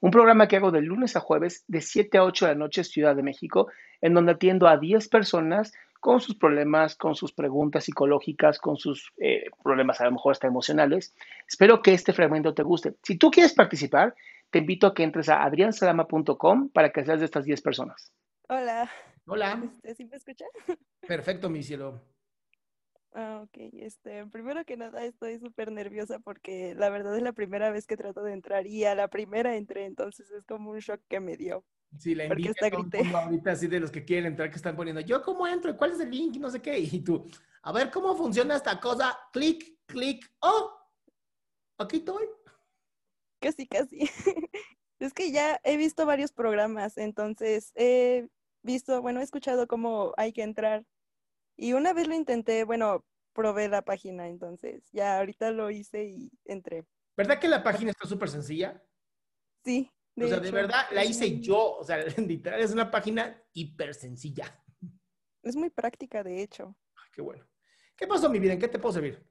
un programa que hago de lunes a jueves de 7 a 8 de la noche Ciudad de México, en donde atiendo a 10 personas con sus problemas, con sus preguntas psicológicas, con sus eh, problemas a lo mejor hasta emocionales. Espero que este fragmento te guste. Si tú quieres participar, te invito a que entres a adriansalama.com para que seas de estas 10 personas. Hola. Hola. Este, ¿Sí me escucha? Perfecto, mi cielo. Ah, ok. Este, primero que nada estoy súper nerviosa porque la verdad es la primera vez que trato de entrar y a la primera entré, entonces es como un shock que me dio. Sí, la Porque envidia hasta grité. mundo ahorita así de los que quieren entrar que están poniendo, yo cómo entro, cuál es el link, no sé qué, y tú, a ver cómo funciona esta cosa, clic, clic, oh, aquí estoy. Casi, casi. Es que ya he visto varios programas, entonces he visto, bueno, he escuchado cómo hay que entrar. Y una vez lo intenté, bueno, probé la página, entonces ya ahorita lo hice y entré. ¿Verdad que la página está súper sencilla? Sí. o sea, de verdad, la hice yo, o sea, literal, es una página hiper sencilla. Es muy práctica, de hecho. Qué bueno. ¿Qué pasó, mi vida? ¿En qué te puedo servir?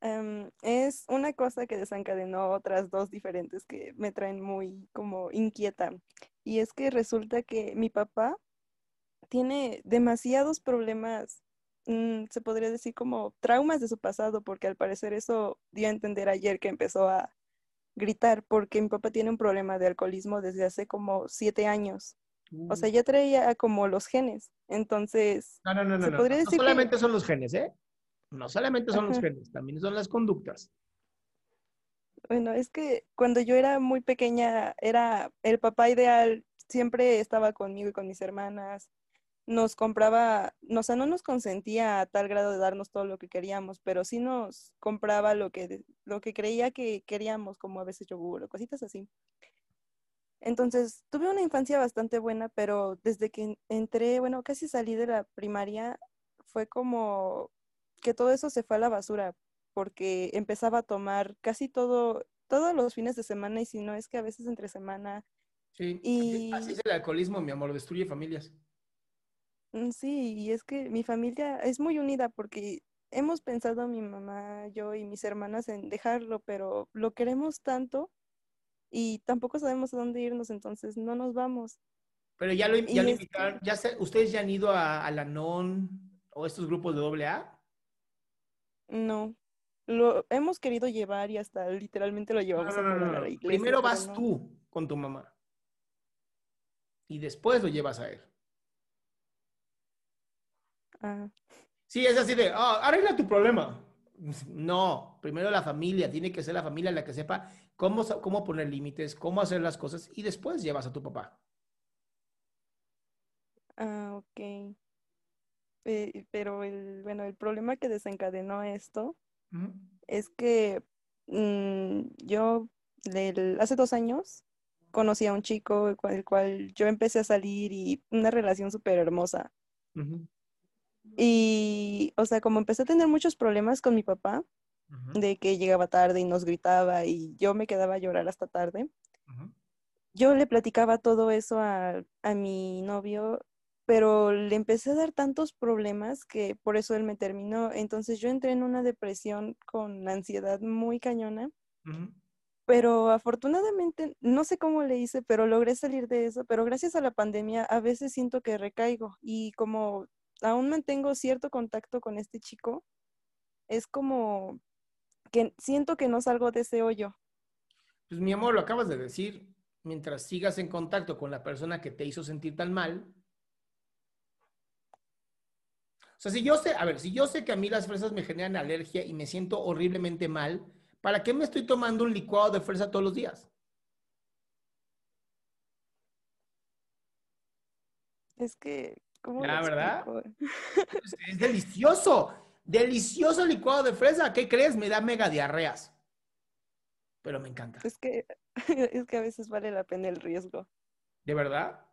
Em, es una cosa que desencadenó otras dos diferentes que me traen muy como inquieta. Y es que resulta que mi papá tiene demasiados problemas, mm, se podría decir como traumas de su pasado, porque al parecer eso dio a entender ayer que empezó a gritar, porque mi papá tiene un problema de alcoholismo desde hace como siete años. O sea, ya traía como los genes. Entonces, No, no, no, no. se No, podría no decir que- solamente son los genes, ¿eh? No solamente son los genes, también son las conductas. Bueno, es que cuando yo era muy pequeña, era el papá ideal, siempre estaba conmigo y con mis hermanas, nos compraba, no, o sea, no nos consentía a tal grado de darnos todo lo que queríamos, pero sí nos compraba lo que, lo que creía que queríamos, como a veces yogur o cositas así. Entonces, tuve una infancia bastante buena, pero desde que en- entré, bueno, casi salí de la primaria, fue como que todo eso se fue a la basura, porque empezaba a tomar casi todo, todos los fines de semana, y si no es que a veces entre semana. Sí. Y Así es el alcoholismo, mi amor, destruye familias. Mm, sí, y es que mi familia es muy unida porque hemos pensado mi mamá, yo y mis hermanas en dejarlo, pero lo queremos tanto y tampoco sabemos a dónde irnos, entonces no nos vamos. Pero ya lo, ya lo invitaron, ya se- ¿ustedes ya han ido a, a la NON o estos grupos de doble A? No, lo hemos querido llevar y hasta literalmente lo llevamos no, a no, comer no, a la iglesia, Primero vas tú con tu mamá. Y después lo llevas a él. Ah, Sí, es así de, ah, arregla tu problema. No, primero la familia, tiene que ser la familia la que sepa cómo, cómo poner límites, cómo hacer las cosas y después llevas a tu papá. ah, ok. Pe- pero el, bueno, el problema que desencadenó esto es que mm, yo del- hace dos años conocí a un chico con el cual yo empecé a salir y una relación súper hermosa. Ujú, Y, o sea, como empecé a tener muchos problemas con mi papá, de que llegaba tarde y nos gritaba y yo me quedaba a llorar hasta tarde, yo le platicaba todo eso a, a mi novio pero le empecé a dar tantos problemas que por eso él me terminó. Entonces yo entré en una depresión con ansiedad muy cañona. Pero afortunadamente, no sé cómo le hice, pero logré salir de eso. Pero gracias a la pandemia, a veces siento que recaigo. Y como aún mantengo cierto contacto con este chico, es como que siento que no salgo de ese hoyo. Pues mi amor, lo acabas de decir. Mientras sigas en contacto con la persona que te hizo sentir tan mal, o sea, si yo sé, a ver, si yo sé que a mí las fresas me generan alergia y me siento horriblemente mal, ¿para qué me estoy tomando un licuado de fresa todos los días? Es que, ¿cómo La verdad. Es, es delicioso. Delicioso licuado de fresa. ¿Qué crees? Me da mega diarreas. Pero me encanta. Es que, es que a veces vale la pena el riesgo. ¿De verdad?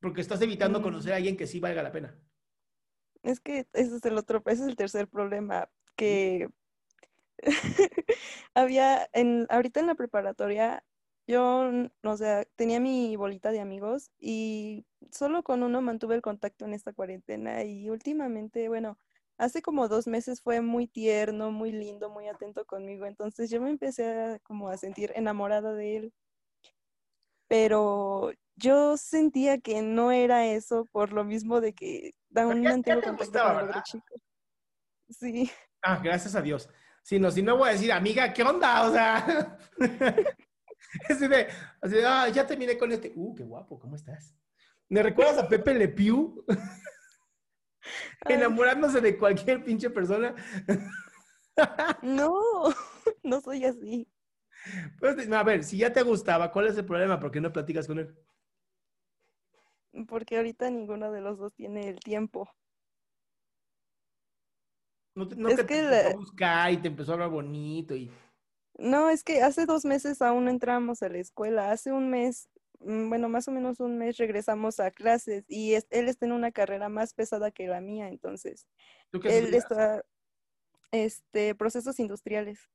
Porque estás evitando Mm. conocer a alguien que sí valga la pena. Es que ese es el otro, ese es el tercer problema, que había en, ahorita en la preparatoria, yo, n- o sea, tenía mi bolita de amigos y solo con uno mantuve el contacto en esta cuarentena y últimamente, bueno, hace como dos meses fue muy tierno, muy lindo, muy atento conmigo, entonces yo me empecé a, como a sentir enamorada de él, pero yo sentía que no era eso por lo mismo de que ya mantengo te contacto gustaba, con chico. Sí. Ah, gracias a Dios. Si no, si no voy a decir, amiga, ¿qué onda? O sea, así de, así de, ah, ya terminé con este. Uh, qué guapo, ¿cómo estás? ¿Me recuerdas a Pepe Le Pew? Enamorándose de cualquier pinche persona. No, no soy así. Pues, a ver, si ya te gustaba, ¿cuál es el problema? ¿Por qué no platicas con él? Porque ahorita ninguno de los dos tiene el tiempo. No, te- no Es que que empezó la- a buscar y te empezó a hablar bonito y... No, es que hace dos meses aún no entramos a la escuela. Hace un mes, bueno, más o menos un mes regresamos a clases y es- él está en una carrera más pesada que la mía, entonces ¿Tú qué él estudias? está, este, procesos industriales,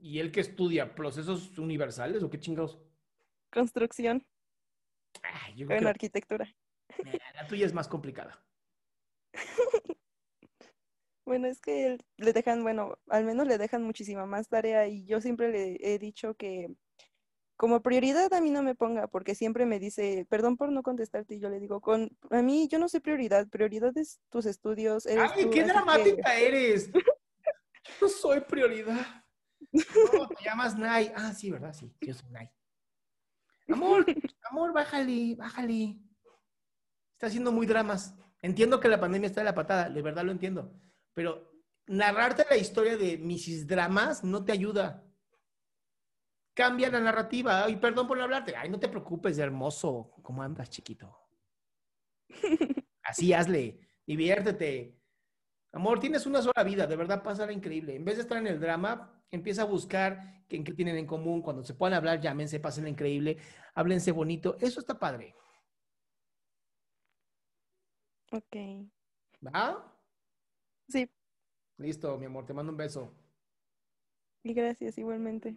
¿Y él que estudia? ¿Procesos universales o qué chingados? construcción, yo creo en que arquitectura. la, eh, la tuya es más complicada. Bueno, es que él- le dejan, bueno, al menos le dejan muchísima más tarea y yo siempre le he dicho que como prioridad a mí no me ponga, porque siempre me dice, perdón por no contestarte, y yo le digo, con, a mí yo no soy prioridad, prioridad es tus estudios, eres ¡Ay, tú, qué así que- dramática eres! No soy prioridad. No, te llamas Nay. Ah, sí, ¿verdad? Sí, yo soy Nay. Amor, amor, bájale, bájale. Está haciendo muy dramas. Entiendo que la pandemia está de la patada, de verdad lo entiendo. Pero narrarte la historia de Mrs. Dramas no te ayuda. Cambia la narrativa. Ay, perdón por no hablarte. Ay, no te preocupes, hermoso. ¿Cómo andas, chiquito? Así hazle. Diviértete. Amor, tienes una sola vida, de verdad pásala increíble. En vez de estar en el drama, empieza a buscar en qué tienen en común. Cuando se puedan hablar, llámense, pásenla increíble, háblense bonito. Eso está padre. Ok, ¿Va? sí, Listo, mi amor, te mando un beso. y gracias igualmente.